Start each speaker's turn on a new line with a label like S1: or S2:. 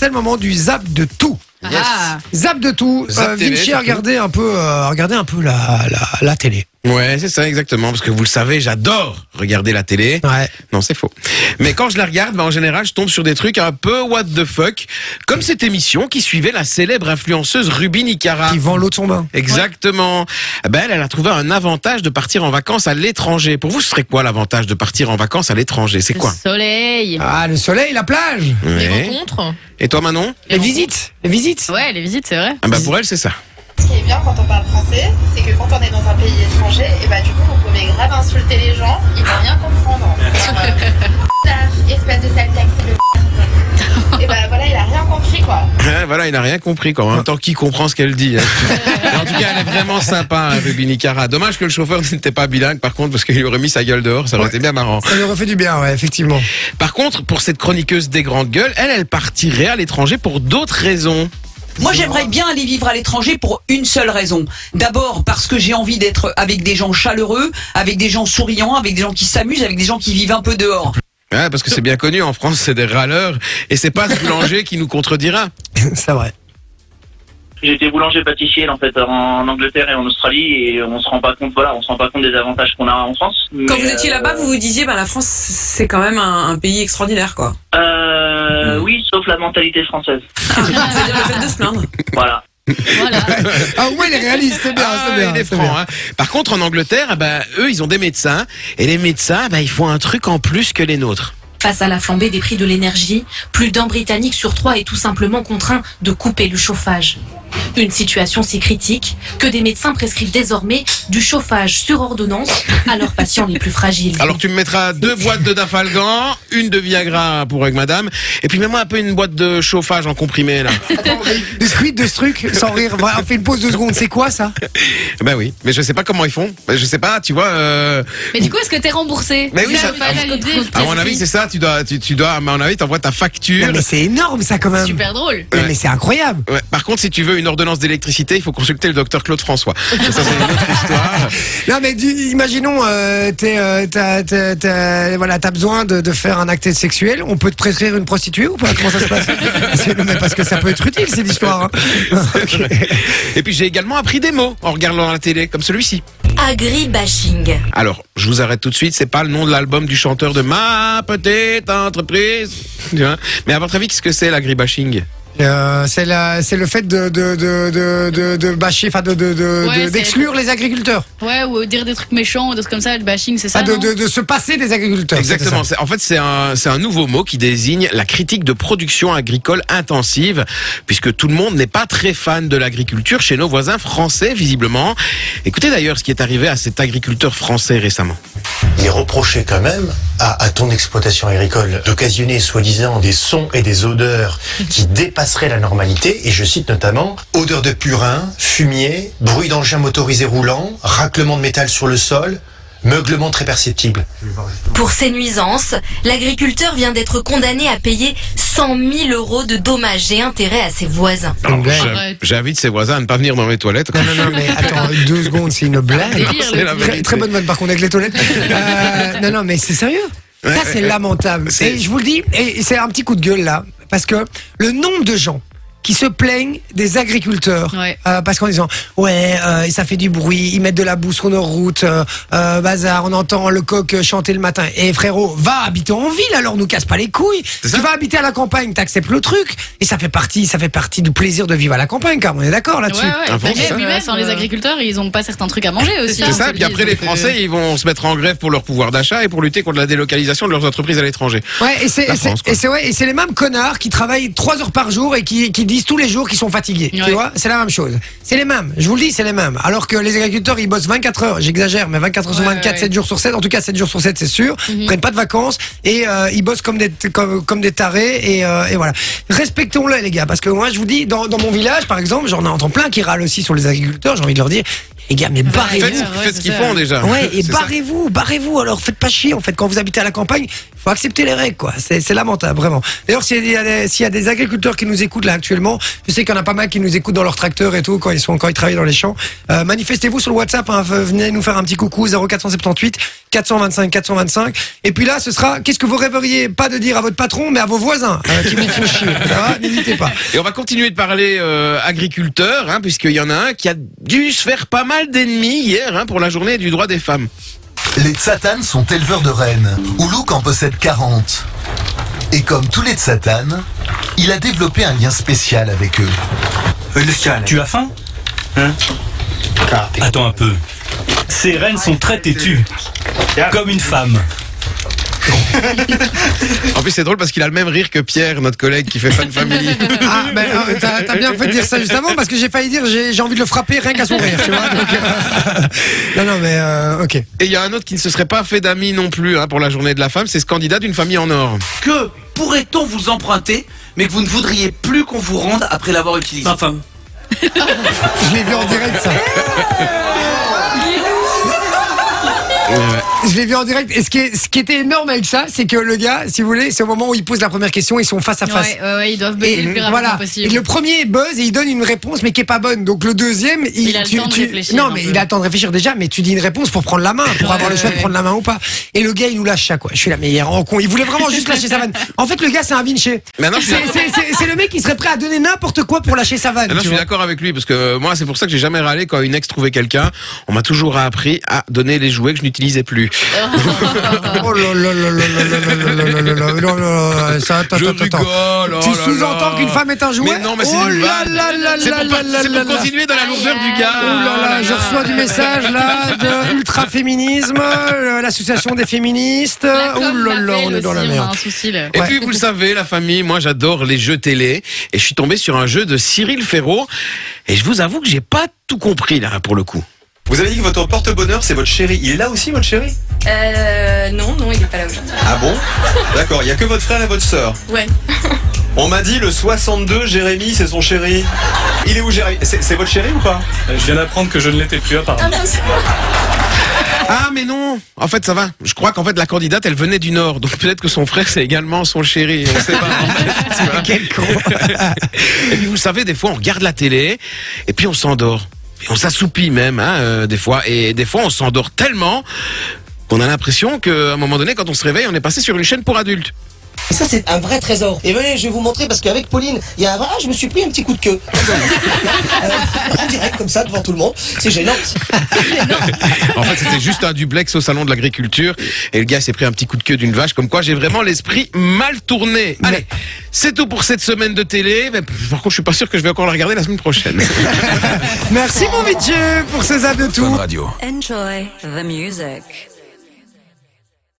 S1: c'est le moment du zap de tout.
S2: Yes.
S3: Ah,
S1: Zap de tout.
S2: Zap
S1: Euh, Vinci
S2: surtout.
S1: a regardé un peu, euh, regardé un peu la, la, la télé.
S2: Ouais, c'est ça exactement, parce que vous le savez, j'adore regarder la télé.
S1: Ouais.
S2: Non, c'est faux. Mais quand je la regarde, bah, en général, je tombe sur des trucs un peu what the fuck, comme cette émission qui suivait la célèbre influenceuse Ruby Nicara.
S1: Qui vend l'eau de son bain.
S2: Exactement. Ben, elle, elle a trouvé un avantage de partir en vacances à l'étranger. Pour vous, ce serait quoi l'avantage de partir en vacances à l'étranger? C'est quoi?
S3: le soleil.
S1: Ah, le soleil, la plage.
S3: Les
S2: Ouais.
S3: rencontres.
S2: Et toi, Manon?
S1: Les visites. Les visites.
S3: Ouais, les visites, c'est vrai.
S2: ah bah, Pour elle, c'est ça.
S4: Ce qui est bien quand on parle français, c'est que quand on est dans un pays étranger, et bah du coup vous pouvez grave insulter les gens, ils vont rien comprendre. Euh, espèce de sale taxi de Et bah voilà, il a rien compris quoi.
S2: Ouais, voilà, il n'a rien compris. Quoi. En même temps, qui comprend ce qu'elle dit hein. En tout cas, elle est vraiment sympa, hein, Ruby Nicara. Dommage que le chauffeur n'était pas bilingue, par contre, parce qu'il aurait mis sa gueule dehors. Ça aurait été bien marrant.
S1: Ça lui refait du bien, ouais, effectivement.
S2: Par contre, pour cette chroniqueuse des grandes gueules, elle, elle partirait à l'étranger pour d'autres raisons.
S5: Moi, j'aimerais bien aller vivre à l'étranger pour une seule raison. D'abord, parce que j'ai envie d'être avec des gens chaleureux, avec des gens souriants, avec des gens qui s'amusent, avec des gens qui vivent un peu dehors.
S2: Ouais, parce que c'est bien connu, en France, c'est des râleurs. Et c'est pas ce boulanger qui nous contredira.
S1: c'est vrai.
S6: J'ai été boulanger pâtissier en fait en Angleterre et en Australie et on se rend pas compte voilà on se rend pas compte des avantages qu'on a en France.
S7: Quand vous étiez
S6: euh,
S7: là-bas, vous vous disiez, bah, la France, c'est quand même un, un pays extraordinaire, quoi.
S6: euh, oui sauf la mentalité française.
S7: C'est-à-dire le fait de se plaindre.
S6: Voilà.
S3: Voilà.
S1: Ah ouais, il est réaliste, c'est bien,
S2: Ah,
S1: c'est bien.
S2: il est
S1: c'est
S2: franc,
S1: bien.
S2: hein. Par contre, en Angleterre, eh ben, eux, ils ont des médecins. Et les médecins, ben, ils font un truc en plus que les nôtres.
S8: Face à la flambée des prix de l'énergie, plus d'un Britannique sur trois est tout simplement contraint de couper le chauffage. Une situation si critique que des médecins prescrivent désormais du chauffage sur ordonnance à leurs patients les plus fragiles.
S2: Alors tu me mettras deux boîtes de Dafalgan, une de Viagra pour avec madame, et puis mets-moi un peu une boîte de chauffage en comprimé là.
S1: Des squid de ce truc, sans rire. Voilà, On fait une pause de secondes. C'est quoi ça?
S2: Ben oui, mais je sais pas comment ils font. Ben, Je sais pas, tu vois. Euh...
S3: Mais du coup, est-ce que t'es remboursé?
S2: Mais oui,
S3: Ça la idée.
S2: À mon avis, c'est ça. Tu dois, tu, tu dois, à mon avis, t'envoies ta facture.
S1: Non, mais c'est énorme ça quand même.
S3: super drôle.
S1: Mais, mais c'est incroyable.
S2: Ouais. Par contre, si tu veux une ordonnance d'électricité, il faut consulter le docteur Claude François. Ça, ça, c'est une autre histoire.
S1: Non mais du- imaginons, euh, t'es, euh, t'as, t'as- t'as- voilà, t'as besoin de, de faire un acte sexuel. On peut te prescrire une prostituée ou pas? Comment ça se passe? C'est- mais Parce que ça peut être utile cette histoire. hein.
S2: Et puis j'ai également appris des mots en regardant la télé, comme celui-ci.
S8: Agribashing.
S2: Alors, je vous arrête tout de suite. C'est pas le nom de l'album du chanteur de ma petite entreprise. Tu vois Mais à votre avis, qu'est-ce que c'est l'agribashing
S1: Euh, c'est, le fait de, de, de, de, de, de bâcher, enfin de, de, de-
S3: Ouais,
S1: d'exclure les agriculteurs,
S3: Ouais, ou dire des trucs méchants ou des trucs comme ça, le bashing, c'est ça
S1: Ah, de,
S3: non
S1: de, de se passer des agriculteurs.
S2: Exactement. En fait, c'est un, c'est un nouveau mot qui désigne la critique de production agricole intensive, puisque tout le monde n'est pas très fan de l'agriculture chez nos voisins français, visiblement. Écoutez d'ailleurs ce qui est arrivé à cet agriculteur français récemment.
S9: Il est reproché quand même à, à ton exploitation agricole d'occasionner soi-disant des sons et des odeurs qui dépasseraient la normalité, et je cite notamment odeur de purin, fumier, bruit d'engin motorisé roulant, raclement de métal sur le sol, meuglement très perceptible.
S8: Pour ces nuisances, l'agriculteur vient d'être condamné à payer 100 000 euros de dommages et intérêts à ses voisins.
S2: J'invite ses voisins à ne pas venir dans mes toilettes.
S1: Non, non, non, mais attends, deux secondes, c'est une blague. Très, très bonne vanne par contre avec les toilettes. Euh, non, non, mais c'est sérieux. Ça, c'est lamentable. Et je vous le dis, et c'est un petit coup de gueule là, parce que le nombre de gens qui se plaignent des agriculteurs.
S3: Ouais.
S1: euh, parce qu'en disant ouais euh, ça fait du bruit ils mettent de la boue sur nos routes euh, euh, bazar on entend le coq chanter le matin. Et frérot va habiter en ville alors nous casse pas les couilles.
S2: C'est
S1: tu vas habiter à la campagne t'acceptes le truc. Et ça fait partie ça fait partie du plaisir de vivre à la campagne car on est d'accord là-dessus.
S3: Ouais. Puis
S2: c'est
S3: même,
S7: Ouais,
S3: sans les agriculteurs, ils ont pas certains trucs à manger aussi.
S2: C'est
S3: hein,
S2: ça,
S3: je
S2: puis après les Français, ils vont se mettre en grève pour leur pouvoir d'achat et pour lutter contre la délocalisation de leurs entreprises à l'étranger.
S1: Ouais, et c'est c'est- c'est c'est les mêmes connards qui travaillent trois heures par jour et qui, qui disent tous les jours qu'ils sont fatigués. Tu vois, c'est la même chose. C'est les mêmes. Je vous le dis, c'est les mêmes. Alors que les agriculteurs, ils bossent 24 heures. J'exagère, mais 24 heures sur
S3: Ouais,
S1: 24,
S3: ouais.
S1: 7 jours sur 7. En tout cas, 7 jours sur 7, c'est sûr. Ils prennent pas de vacances et euh, ils bossent comme des comme, comme des tarés et, euh, et voilà. Respectons-le, les gars, parce que moi, je vous dis, dans, dans mon village, par exemple, j'en entends plein qui râlent aussi sur les agriculteurs. J'ai envie de leur dire, les gars, mais barrez-vous.
S2: Faites,
S3: ouais,
S2: faites ce qu'ils font déjà.
S1: Ouais, et barrez-vous, barrez-vous. Alors faites pas chier. En fait, quand vous habitez à la campagne, faut accepter les règles, quoi. C'est lamentable, vraiment. D'ailleurs, s'il y, y a des agriculteurs qui nous écoutent là actuellement, je sais qu'il y en a pas mal qui nous écoutent dans leur tracteur et tout, quand ils sont quand ils travaillent dans les champs. Euh, manifestez-vous sur le WhatsApp, hein, venez nous faire un petit coucou 0478 425 425. Et puis là, ce sera qu'est-ce que vous rêveriez pas de dire à votre patron, mais à vos voisins euh, qui vous font chier. N'hésitez pas.
S2: Et on va continuer de parler euh, agriculteurs, hein, puisqu'il y en a un qui a dû se faire pas mal d'ennemis hier hein, pour la journée du droit des femmes.
S10: Les Tsatanes sont éleveurs de rennes. Oulouk en possède 40. Et comme tous les Tsatanes, il a développé un lien spécial avec eux.
S11: Tu as faim? Hein? Attends un peu. Ces rennes sont très têtues. Comme une femme.
S2: En plus, c'est drôle parce qu'il a le même rire que Pierre, notre collègue qui fait Fan Family.
S1: Ah, ben, euh, t'as t'as bien fait de dire ça juste avant parce que j'ai failli dire j'ai j'ai envie de le frapper rien qu'à son rire, tu vois. donc, euh, non, non, mais euh, ok.
S2: Et il y a un autre qui ne se serait pas fait d'amis non plus hein, pour la journée de la femme, c'est ce candidat d'une famille en or.
S12: Que pourrait-on vous emprunter, mais que vous ne voudriez plus qu'on vous rende après l'avoir utilisé?
S11: Ma femme.
S1: Je l'ai vu en direct, ça. Je l'ai vu en direct. Et ce qui, est- ce qui était énorme avec ça, c'est que le gars, si vous voulez, c'est au moment où il pose la première question, ils sont face à face.
S3: Ouais, ouais, ouais, ils doivent buzzer
S1: Et
S3: le plus rapidement
S1: voilà.
S3: possible.
S1: Et le premier buzz et il donne une réponse mais qui est pas bonne. Donc le deuxième, il,
S3: Il a le
S1: tu-
S3: temps de réfléchir
S1: Non, mais
S3: peu.
S1: il a le temps de réfléchir déjà, mais tu dis une réponse pour prendre la main, pour avoir le choix de prendre la main ou pas. Et le gars, il nous lâche ça quoi. Je suis la meilleure en con. Il voulait vraiment juste lâcher sa vanne. En fait, le gars, c'est un
S2: suis
S1: C'est le mec qui serait prêt à donner n'importe quoi pour lâcher sa vanne.
S2: Non, je suis d'accord avec lui parce que euh, moi c'est pour ça que j'ai jamais râlé quand une ex trouvait quelqu'un. On m'a toujours appris à donner les jouets que je plus.
S1: oh là là là là ça, Tu sous-entends qu'une femme est un jouet
S2: non, mais c'est pour continuer dans la longueur du gars.
S1: Là là, je reçois du message là de ultra féminisme, l'association des féministes. Oh là là, on est dans la merde.
S2: Et puis vous le savez, la famille, moi j'adore les jeux télé et je suis tombé sur un jeu de Cyril Ferraud et je vous avoue que j'ai pas tout compris là pour le coup.
S13: Vous avez dit que votre porte-bonheur, c'est votre chéri. Il est là aussi, votre chéri
S14: Euh. Non, non, il est pas là aujourd'hui.
S13: Ah bon? D'accord, il y a que votre frère et votre sœur.
S14: Ouais.
S13: On m'a dit le 62, Jérémy, c'est son chéri. Il est où, Jérémy? C'est c'est votre chéri ou pas?
S11: Je viens d'apprendre que je ne l'étais plus apparemment.
S2: Ah mais non En fait ça va. Je crois qu'en fait la candidate elle venait du Nord donc peut-être que son frère c'est également son chéri. On sait pas. en fait.
S1: Quel con.
S2: et puis vous savez des fois on regarde la télé et puis on s'endort. Et on s'assoupit même hein, euh, des fois et des fois on s'endort tellement qu'on a l'impression qu'à un moment donné quand on se réveille on est passé sur une chaîne pour adultes.
S15: Et ça, c'est un vrai trésor. Et venez, je vais vous montrer parce qu'avec Pauline, il y a, ah, je me suis pris un petit coup de queue. Euh, en direct, comme ça, devant tout le monde. C'est gênant.
S2: En fait, c'était juste un duplex au salon de l'agriculture et le gars s'est pris un petit coup de queue d'une vache. Comme quoi, j'ai vraiment l'esprit mal tourné. Allez, c'est tout pour cette semaine de télé. Mais par contre, je suis pas sûr que je vais encore la regarder la semaine prochaine.
S1: Merci mon Vinci pour ce zap de tout.
S16: Enjoy the music.